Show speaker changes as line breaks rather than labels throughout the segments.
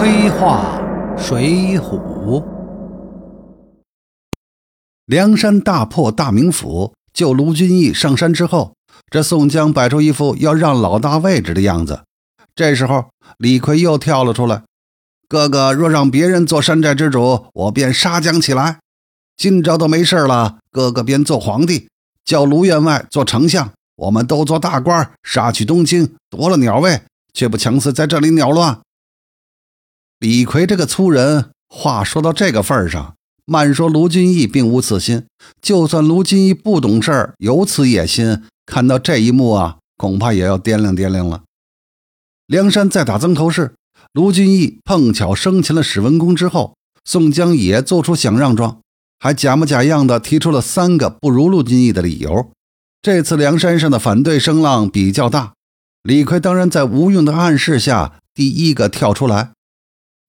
黑话水浒。
梁山大破大名府，救卢俊义上山之后，这宋江摆出一副要让老大位置的样子。这时候，李逵又跳了出来：“哥哥若让别人做山寨之主，我便杀将起来。今朝都没事了，哥哥便做皇帝，叫卢员外做丞相，我们都做大官，杀去东京，夺了鸟位，却不强死在这里鸟乱。”李逵这个粗人，话说到这个份上，慢说卢俊义并无此心。就算卢俊义不懂事儿，有此野心，看到这一幕啊，恐怕也要掂量掂量了。梁山在打曾头市，卢俊义碰巧生擒了史文恭之后，宋江也做出想让状，还假模假样的提出了三个不如卢俊义的理由。这次梁山上的反对声浪比较大，李逵当然在吴用的暗示下，第一个跳出来。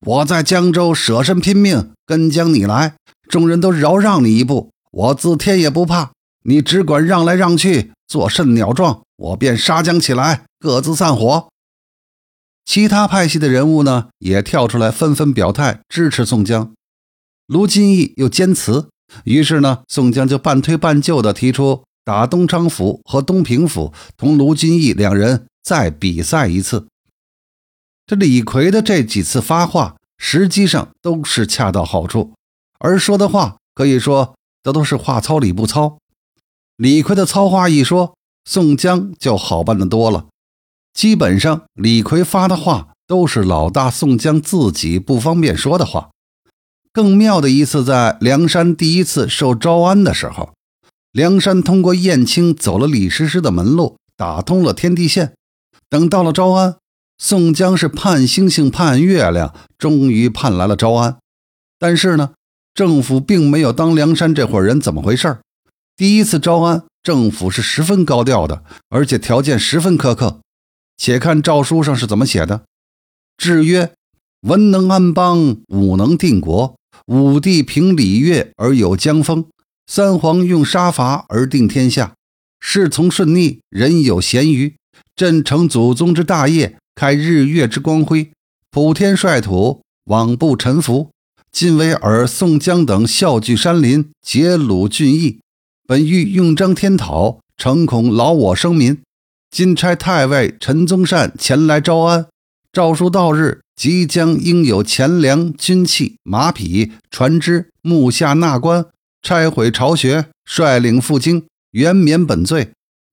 我在江州舍身拼命跟将你来，众人都饶让你一步，我自天也不怕。你只管让来让去，做甚鸟状，我便杀将起来，各自散伙。其他派系的人物呢，也跳出来纷纷表态支持宋江。卢金义又坚持，于是呢，宋江就半推半就地提出打东昌府和东平府，同卢金义两人再比赛一次。这李逵的这几次发话，实际上都是恰到好处，而说的话可以说这都是话糙理不糙。李逵的糙话一说，宋江就好办得多了。基本上，李逵发的话都是老大宋江自己不方便说的话。更妙的一次，在梁山第一次受招安的时候，梁山通过燕青走了李师师的门路，打通了天地线，等到了招安。宋江是盼星星盼月亮，终于盼来了招安。但是呢，政府并没有当梁山这伙人怎么回事第一次招安，政府是十分高调的，而且条件十分苛刻。且看诏书上是怎么写的：制曰：文能安邦，武能定国。武帝平礼乐而有江风，三皇用杀伐而定天下。事从顺逆，人有咸余。朕承祖宗之大业。开日月之光辉，普天率土，罔不臣服。今为尔宋江等笑聚山林，劫虏俊义，本欲用张天讨，诚恐劳我生民。今差太尉陈宗善前来招安。诏书到日，即将应有钱粮、军器、马匹、船只，木下纳官，拆毁巢穴，率领赴京，原免本罪。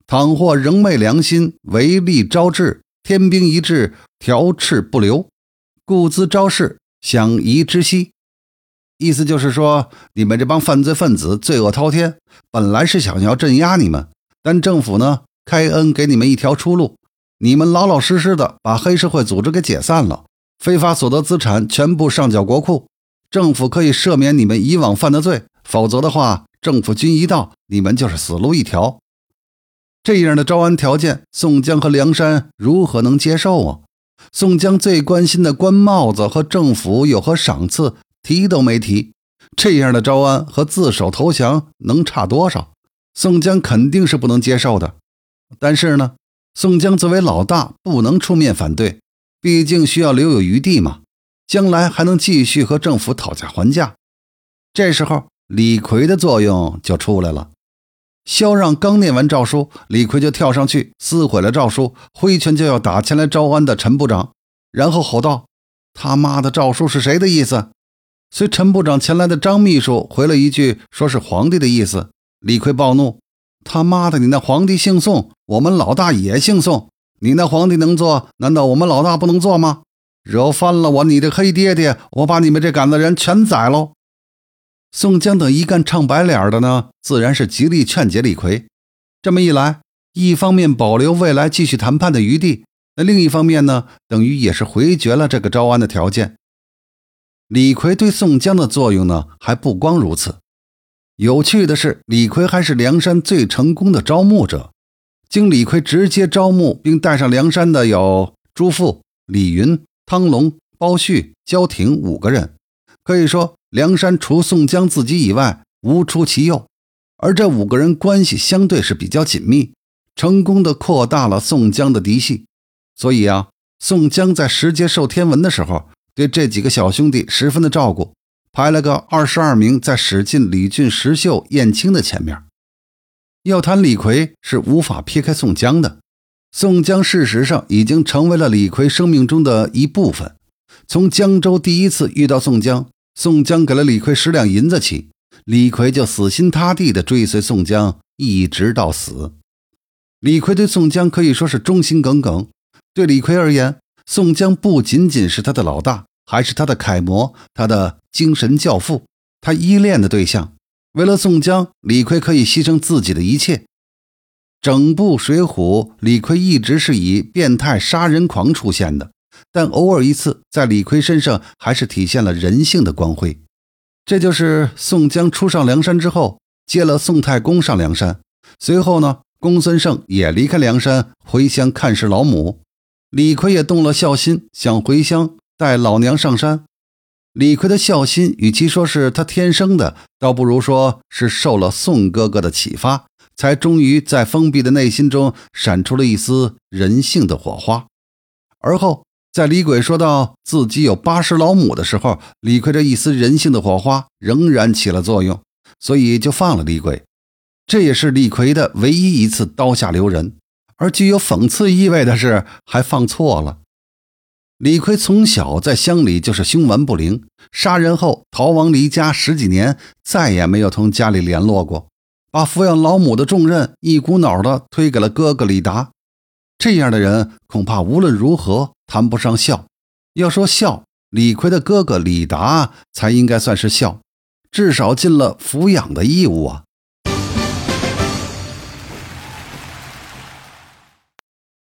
倘或仍昧良心，违例招致。天兵一致，条斥不留，故兹招式，想夷之息。意思就是说，你们这帮犯罪分子罪恶滔天，本来是想要镇压你们，但政府呢，开恩给你们一条出路，你们老老实实的把黑社会组织给解散了，非法所得资产全部上缴国库，政府可以赦免你们以往犯的罪，否则的话，政府军一到，你们就是死路一条。这样的招安条件，宋江和梁山如何能接受啊？宋江最关心的官帽子和政府有何赏赐，提都没提。这样的招安和自首投降能差多少？宋江肯定是不能接受的。但是呢，宋江作为老大，不能出面反对，毕竟需要留有余地嘛，将来还能继续和政府讨价还价。这时候，李逵的作用就出来了。萧让刚念完诏书，李逵就跳上去撕毁了诏书，挥拳就要打前来招安的陈部长，然后吼道：“他妈的诏书是谁的意思？”随陈部长前来的张秘书回了一句：“说是皇帝的意思。”李逵暴怒：“他妈的，你那皇帝姓宋，我们老大也姓宋，你那皇帝能做，难道我们老大不能做吗？惹翻了我，你这黑爹爹，我把你们这杆子人全宰喽！”宋江等一干唱白脸的呢，自然是极力劝解李逵。这么一来，一方面保留未来继续谈判的余地，那另一方面呢，等于也是回绝了这个招安的条件。李逵对宋江的作用呢，还不光如此。有趣的是，李逵还是梁山最成功的招募者。经李逵直接招募并带上梁山的有朱富、李云、汤龙、包旭、焦挺五个人，可以说。梁山除宋江自己以外，无出其右，而这五个人关系相对是比较紧密，成功的扩大了宋江的嫡系。所以啊，宋江在石碣授天文的时候，对这几个小兄弟十分的照顾，排了个二十二名在史进、李俊、石秀、燕青的前面。要谈李逵，是无法撇开宋江的。宋江事实上已经成为了李逵生命中的一部分。从江州第一次遇到宋江，宋江给了李逵十两银子起，李逵就死心塌地地追随宋江，一直到死。李逵对宋江可以说是忠心耿耿。对李逵而言，宋江不仅仅是他的老大，还是他的楷模，他的精神教父，他依恋的对象。为了宋江，李逵可以牺牲自己的一切。整部《水浒》，李逵一直是以变态杀人狂出现的，但偶尔一次，在李逵身上还是体现了人性的光辉。这就是宋江初上梁山之后，接了宋太公上梁山，随后呢，公孙胜也离开梁山回乡看视老母。李逵也动了孝心，想回乡带老娘上山。李逵的孝心，与其说是他天生的，倒不如说是受了宋哥哥的启发，才终于在封闭的内心中闪出了一丝人性的火花。而后，在李鬼说到自己有八十老母的时候，李逵这一丝人性的火花仍然起了作用，所以就放了李鬼。这也是李逵的唯一一次刀下留人。而具有讽刺意味的是，还放错了。李逵从小在乡里就是凶顽不灵，杀人后逃亡离家十几年，再也没有同家里联络过，把抚养老母的重任一股脑的推给了哥哥李达。这样的人恐怕无论如何谈不上孝。要说孝，李逵的哥哥李达才应该算是孝，至少尽了抚养的义务啊。